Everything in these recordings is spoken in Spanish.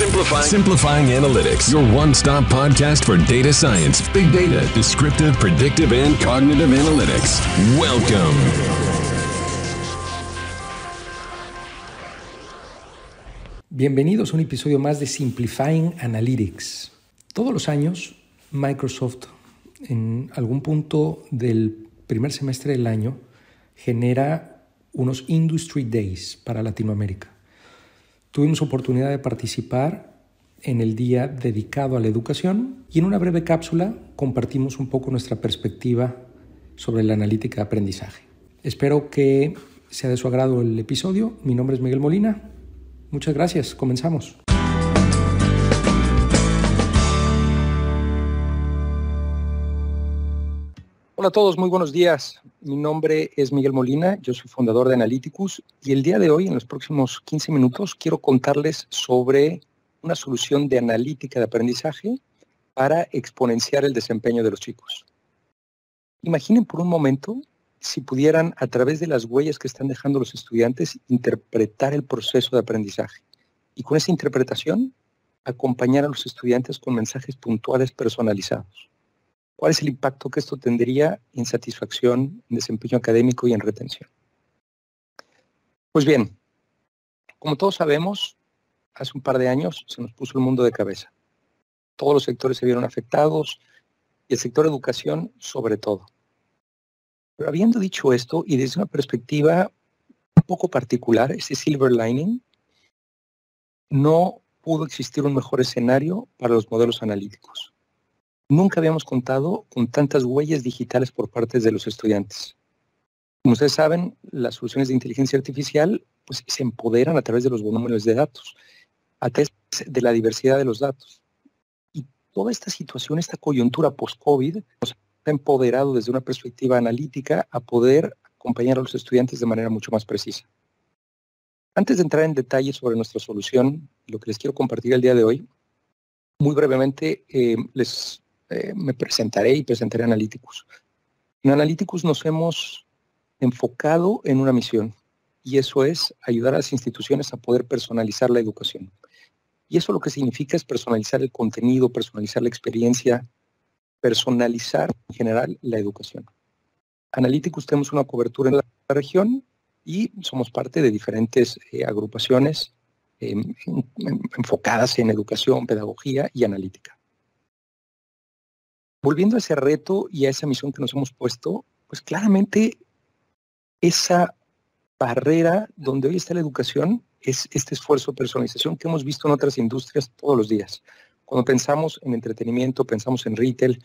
Simplifying. Simplifying Analytics, your one stop podcast for data science, big data, descriptive, predictive, and cognitive analytics. Welcome. Bienvenidos a un episodio más de Simplifying Analytics. Todos los años, Microsoft, en algún punto del primer semestre del año, genera unos Industry Days para Latinoamérica. Tuvimos oportunidad de participar en el día dedicado a la educación y en una breve cápsula compartimos un poco nuestra perspectiva sobre la analítica de aprendizaje. Espero que sea de su agrado el episodio. Mi nombre es Miguel Molina. Muchas gracias. Comenzamos. Hola a todos, muy buenos días. Mi nombre es Miguel Molina, yo soy fundador de Analyticus y el día de hoy, en los próximos 15 minutos, quiero contarles sobre una solución de analítica de aprendizaje para exponenciar el desempeño de los chicos. Imaginen por un momento si pudieran, a través de las huellas que están dejando los estudiantes, interpretar el proceso de aprendizaje y con esa interpretación acompañar a los estudiantes con mensajes puntuales personalizados. ¿Cuál es el impacto que esto tendría en satisfacción, en desempeño académico y en retención? Pues bien, como todos sabemos, hace un par de años se nos puso el mundo de cabeza. Todos los sectores se vieron afectados y el sector educación sobre todo. Pero habiendo dicho esto y desde una perspectiva un poco particular, ese silver lining, no pudo existir un mejor escenario para los modelos analíticos. Nunca habíamos contado con tantas huellas digitales por parte de los estudiantes. Como ustedes saben, las soluciones de inteligencia artificial pues, se empoderan a través de los volúmenes de datos, a través de la diversidad de los datos. Y toda esta situación, esta coyuntura post-COVID, nos ha empoderado desde una perspectiva analítica a poder acompañar a los estudiantes de manera mucho más precisa. Antes de entrar en detalle sobre nuestra solución, lo que les quiero compartir el día de hoy, muy brevemente eh, les eh, me presentaré y presentaré Analyticus. En Analyticus nos hemos enfocado en una misión y eso es ayudar a las instituciones a poder personalizar la educación. Y eso lo que significa es personalizar el contenido, personalizar la experiencia, personalizar en general la educación. Analyticus tenemos una cobertura en la región y somos parte de diferentes eh, agrupaciones em, enfocadas en educación, pedagogía y analítica. Volviendo a ese reto y a esa misión que nos hemos puesto, pues claramente esa barrera donde hoy está la educación es este esfuerzo de personalización que hemos visto en otras industrias todos los días. Cuando pensamos en entretenimiento, pensamos en retail,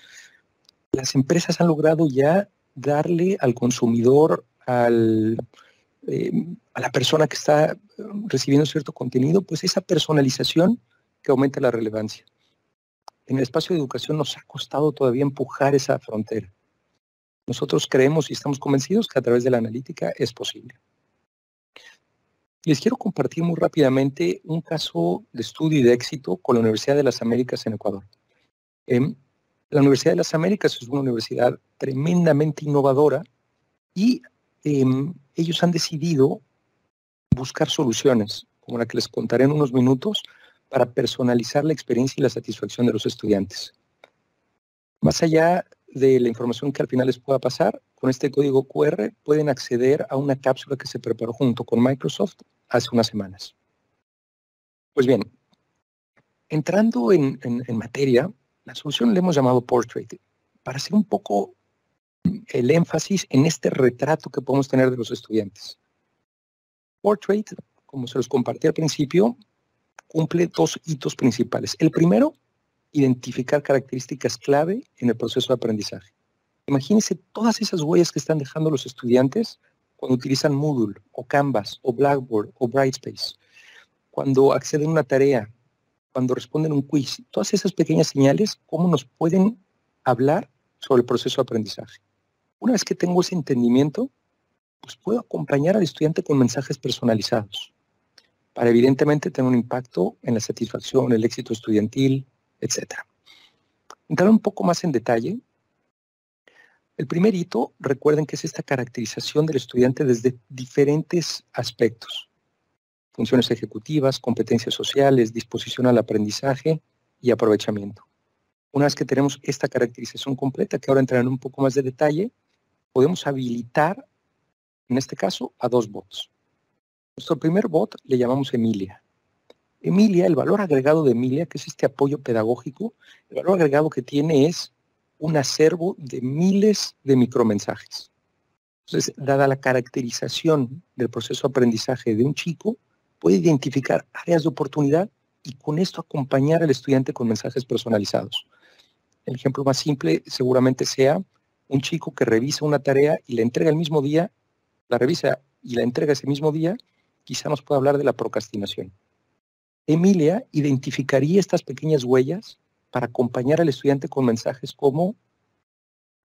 las empresas han logrado ya darle al consumidor, eh, a la persona que está recibiendo cierto contenido, pues esa personalización que aumenta la relevancia en el espacio de educación nos ha costado todavía empujar esa frontera. Nosotros creemos y estamos convencidos que a través de la analítica es posible. Les quiero compartir muy rápidamente un caso de estudio y de éxito con la Universidad de las Américas en Ecuador. Em, la Universidad de las Américas es una universidad tremendamente innovadora y em, ellos han decidido buscar soluciones, como la que les contaré en unos minutos, para personalizar la experiencia y la satisfacción de los estudiantes. Más allá de la información que al final les pueda pasar, con este código QR pueden acceder a una cápsula que se preparó junto con Microsoft hace unas semanas. Pues bien, entrando en, materia, la solución le hemos llamado Portrait, para hacer un poco el énfasis en este retrato que podemos tener de los estudiantes. Portrait, como se los compartí al principio, cumple dos hitos principales. El primero, identificar características clave en el proceso de aprendizaje. Imagínense todas esas huellas que están dejando los estudiantes cuando utilizan Moodle o Canvas o Blackboard o Brightspace, cuando acceden a una tarea, cuando responden un quiz, todas esas pequeñas señales, cómo nos pueden hablar sobre el proceso de aprendizaje. Una vez que tengo ese entendimiento, pues puedo acompañar al estudiante con mensajes personalizados para evidentemente tener un impacto en la satisfacción, el éxito estudiantil, etc. Entrar un poco más en detalle, el primer hito, recuerden que es esta caracterización del estudiante desde diferentes aspectos. funciones ejecutivas, competencias sociales, disposición al aprendizaje y aprovechamiento. Una vez que tenemos esta caracterización completa, que ahora entrará en un poco más de detalle, podemos habilitar, en este caso, a dos bots. Nuestro primer bot le llamamos Emilia. Emilia, el valor agregado de Emilia, que es este apoyo pedagógico, el valor agregado que tiene es un acervo de miles de micromensajes. Entonces, dada la caracterización del proceso de aprendizaje de un chico, puede identificar áreas de oportunidad y con esto acompañar al estudiante con mensajes personalizados. El ejemplo más simple seguramente sea un chico que revisa una tarea y la entrega el mismo día, la revisa y la entrega ese mismo día, quizá nos pueda hablar de la procrastinación. Emilia identificaría estas pequeñas huellas para acompañar al estudiante con mensajes como,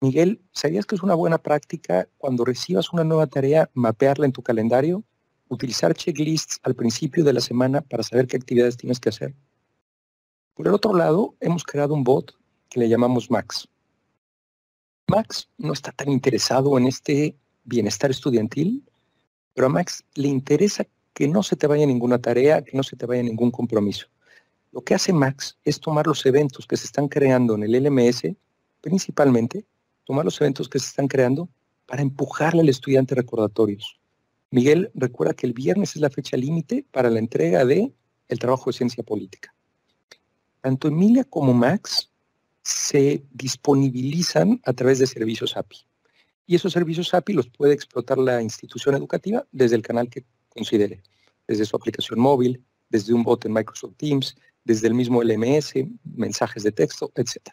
Miguel, ¿sabías que es una buena práctica cuando recibas una nueva tarea mapearla en tu calendario? Utilizar checklists al principio de la semana para saber qué actividades tienes que hacer. Por el otro lado, hemos creado un bot que le llamamos Max. Max no está tan interesado en este bienestar estudiantil, pero a Max le interesa que no se te vaya ninguna tarea, que no se te vaya ningún compromiso. Lo que hace Max es tomar los eventos que se están creando en el LMS, principalmente, tomar los eventos que se están creando para empujarle al estudiante recordatorios. Miguel, recuerda que el viernes es la fecha límite para la entrega de el trabajo de ciencia política. Tanto Emilia como Max se disponibilizan a través de servicios API. Y esos servicios API los puede explotar la institución educativa desde el canal que considere, desde su aplicación móvil, desde un bot en Microsoft Teams, desde el mismo LMS, mensajes de texto, etc.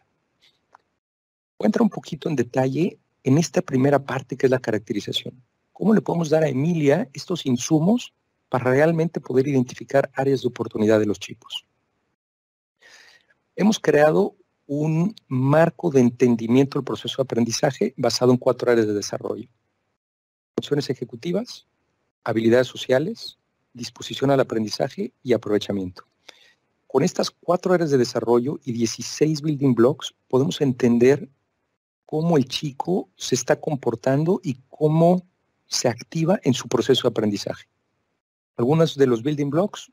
Voy a entrar un poquito en detalle en esta primera parte que es la caracterización. ¿Cómo le podemos dar a Emilia estos insumos para realmente poder identificar áreas de oportunidad de los chicos? Hemos creado un marco de entendimiento del proceso de aprendizaje basado en cuatro áreas de desarrollo. Funciones ejecutivas, habilidades sociales, disposición al aprendizaje y aprovechamiento. Con estas cuatro áreas de desarrollo y 16 building blocks podemos entender cómo el chico se está comportando y cómo se activa en su proceso de aprendizaje. Algunos de los building blocks,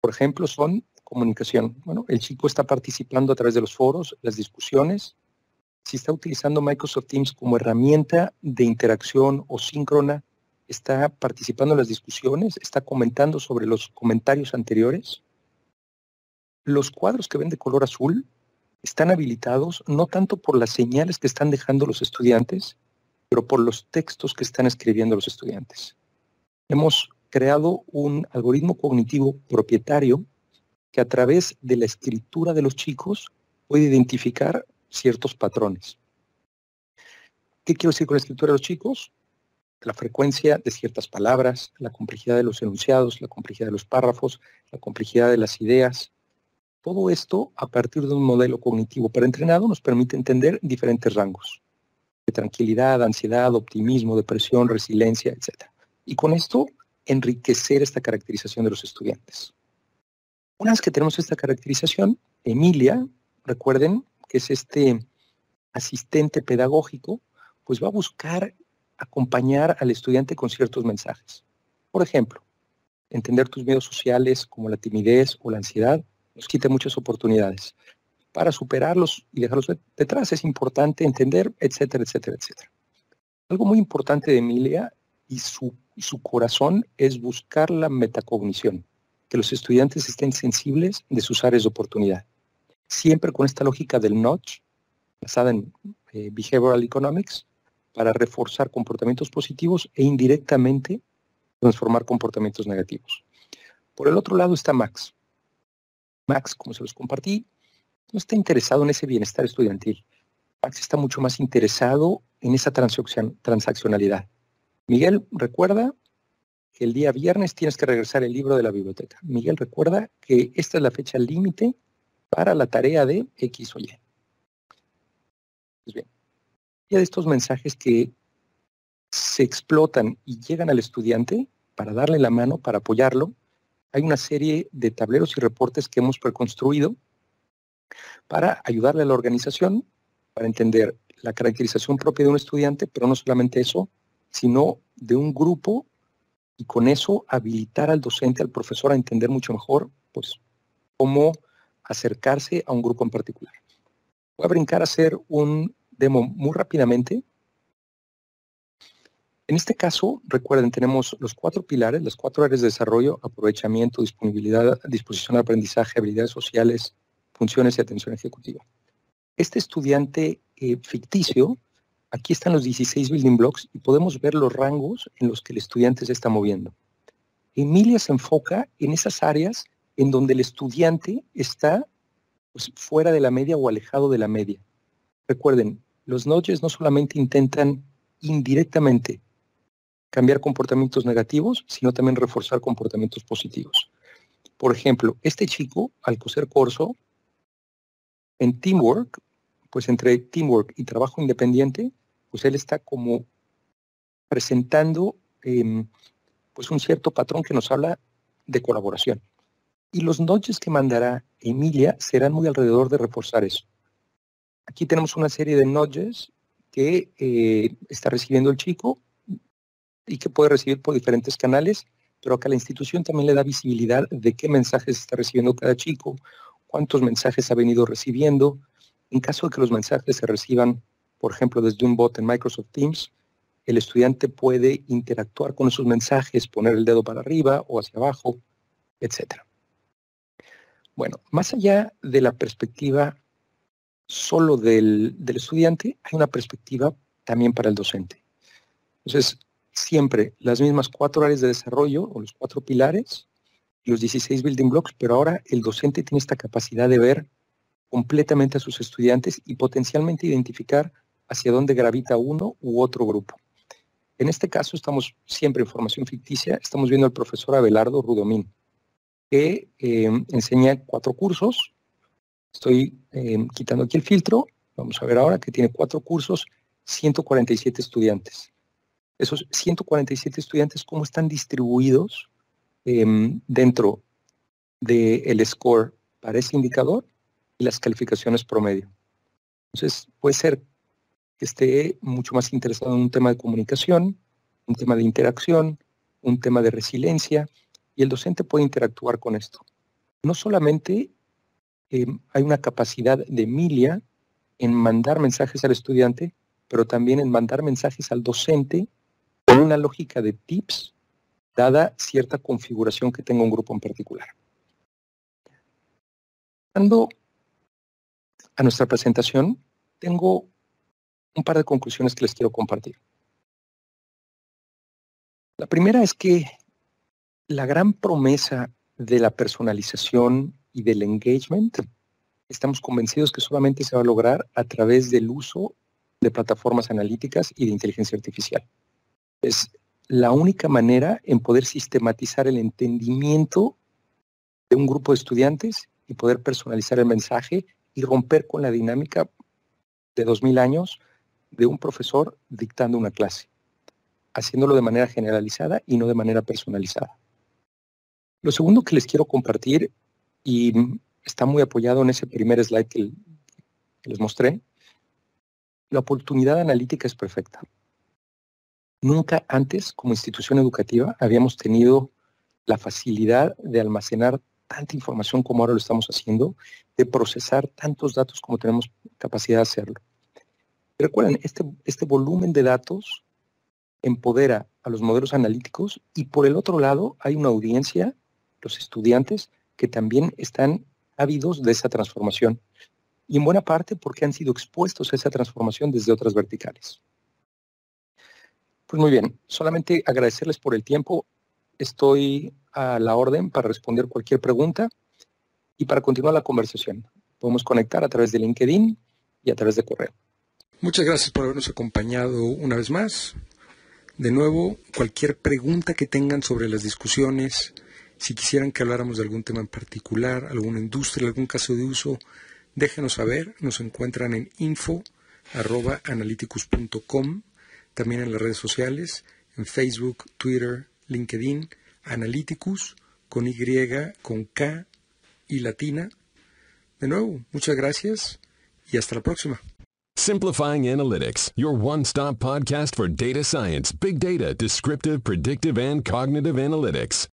por ejemplo, son comunicación. Bueno, el chico está participando a través de los foros, las discusiones, si está utilizando Microsoft Teams como herramienta de interacción o síncrona, está participando en las discusiones, está comentando sobre los comentarios anteriores. Los cuadros que ven de color azul están habilitados no tanto por las señales que están dejando los estudiantes, pero por los textos que están escribiendo los estudiantes. Hemos creado un algoritmo cognitivo propietario que a través de la escritura de los chicos puede identificar ciertos patrones. ¿Qué quiero decir con la escritura de los chicos? La frecuencia de ciertas palabras, la complejidad de los enunciados, la complejidad de los párrafos, la complejidad de las ideas. Todo esto, a partir de un modelo cognitivo preentrenado, nos permite entender diferentes rangos de tranquilidad, ansiedad, optimismo, depresión, resiliencia, etc. Y con esto, enriquecer esta caracterización de los estudiantes. Una vez que tenemos esta caracterización, Emilia, recuerden que es este asistente pedagógico, pues va a buscar acompañar al estudiante con ciertos mensajes. Por ejemplo, entender tus miedos sociales como la timidez o la ansiedad nos quita muchas oportunidades. Para superarlos y dejarlos detrás es importante entender, etcétera, etcétera, etcétera. Algo muy importante de Emilia y su, su corazón es buscar la metacognición que los estudiantes estén sensibles de sus áreas de oportunidad. Siempre con esta lógica del notch, basada en eh, Behavioral Economics, para reforzar comportamientos positivos e indirectamente transformar comportamientos negativos. Por el otro lado está Max. Max, como se los compartí, no está interesado en ese bienestar estudiantil. Max está mucho más interesado en esa transaccionalidad. Miguel, recuerda que el día viernes tienes que regresar el libro de la biblioteca. Miguel, recuerda que esta es la fecha límite para la tarea de X o Y. Pues bien, ya de estos mensajes que se explotan y llegan al estudiante para darle la mano, para apoyarlo, hay una serie de tableros y reportes que hemos preconstruido para ayudarle a la organización, para entender la caracterización propia de un estudiante, pero no solamente eso, sino de un grupo y con eso habilitar al docente, al profesor a entender mucho mejor, pues, cómo acercarse a un grupo en particular. Voy a brincar a hacer un demo muy rápidamente. En este caso, recuerden, tenemos los cuatro pilares, las cuatro áreas de desarrollo, aprovechamiento, disponibilidad, disposición de aprendizaje, habilidades sociales, funciones y atención ejecutiva. Este estudiante eh, ficticio, aquí están los 16 building blocks y podemos ver los rangos en los que el estudiante se está moviendo. Emilia se enfoca en esas áreas en donde el estudiante está pues, fuera de la media o alejado de la media. Recuerden, los nudges no solamente intentan indirectamente cambiar comportamientos negativos, sino también reforzar comportamientos positivos. Por ejemplo, este chico, al coser corso, en teamwork, pues entre teamwork y trabajo independiente, pues él está como presentando em, pues un cierto patrón que nos habla de colaboración. Y los nudges que mandará Emilia serán muy alrededor de reforzar eso. Aquí tenemos una serie de nudges que eh, está recibiendo el chico y que puede recibir por diferentes canales, pero acá la institución también le da visibilidad de qué mensajes está recibiendo cada chico, cuántos mensajes ha venido recibiendo. En caso de que los mensajes se reciban, por ejemplo, desde un bot en Microsoft Teams, el estudiante puede interactuar con esos mensajes, poner el dedo para arriba o hacia abajo, etc. Bueno, más allá de la perspectiva solo del, estudiante, hay una perspectiva también para el docente. Entonces, siempre las mismas cuatro áreas de desarrollo o los cuatro pilares, los 16 building blocks, pero ahora el docente tiene esta capacidad de ver completamente a sus estudiantes y potencialmente identificar hacia dónde gravita uno u otro grupo. En este caso estamos siempre en formación ficticia, estamos viendo al profesor Abelardo Rudomín que eh, enseña cuatro cursos. Estoy eh, quitando aquí el filtro. Vamos a ver ahora que tiene cuatro cursos, 147 estudiantes. Esos 147 estudiantes, ¿cómo están distribuidos em, dentro del score para ese indicador y las calificaciones promedio? Entonces, puede ser que esté mucho más interesado en un tema de comunicación, un tema de interacción, un tema de resiliencia, y el docente puede interactuar con esto. No solamente em, hay una capacidad de Emilia en mandar mensajes al estudiante, pero también en mandar mensajes al docente con una lógica de tips dada cierta configuración que tenga un grupo en particular. Pasando a nuestra presentación, tengo un par de conclusiones que les quiero compartir. La primera es que la gran promesa de la personalización y del engagement, estamos convencidos que solamente se va a lograr a través del uso de plataformas analíticas y de inteligencia artificial. Es la única manera en poder sistematizar el entendimiento de un grupo de estudiantes y poder personalizar el mensaje y romper con la dinámica de 2000 años de un profesor dictando una clase, haciéndolo de manera generalizada y no de manera personalizada. Lo segundo que les quiero compartir, y está muy apoyado en ese primer slide que, les mostré, la oportunidad analítica es perfecta. Nunca antes, como institución educativa, habíamos tenido la facilidad de almacenar tanta información como ahora lo estamos haciendo, de procesar tantos datos como tenemos capacidad de hacerlo. Recuerden, este, este volumen de datos empodera a los modelos analíticos y por el otro lado hay una audiencia los estudiantes que también están ávidos de esa transformación y en buena parte porque han sido expuestos a esa transformación desde otras verticales. Pues muy bien, solamente agradecerles por el tiempo. Estoy a la orden para responder cualquier pregunta y para continuar la conversación. Podemos conectar a través de LinkedIn y a través de correo. Muchas gracias por habernos acompañado una vez más. De nuevo, cualquier pregunta que tengan sobre las discusiones, si quisieran que habláramos de algún tema en particular, alguna industria, algún caso de uso, déjenos saber. Nos encuentran en info.analyticus.com, también en las redes sociales, en Facebook, Twitter, LinkedIn, Analyticus, con Y, con K y latina. De nuevo, muchas gracias y hasta la próxima. Simplifying Analytics, your one-stop podcast for data science, big data, descriptive, predictive, and cognitive analytics.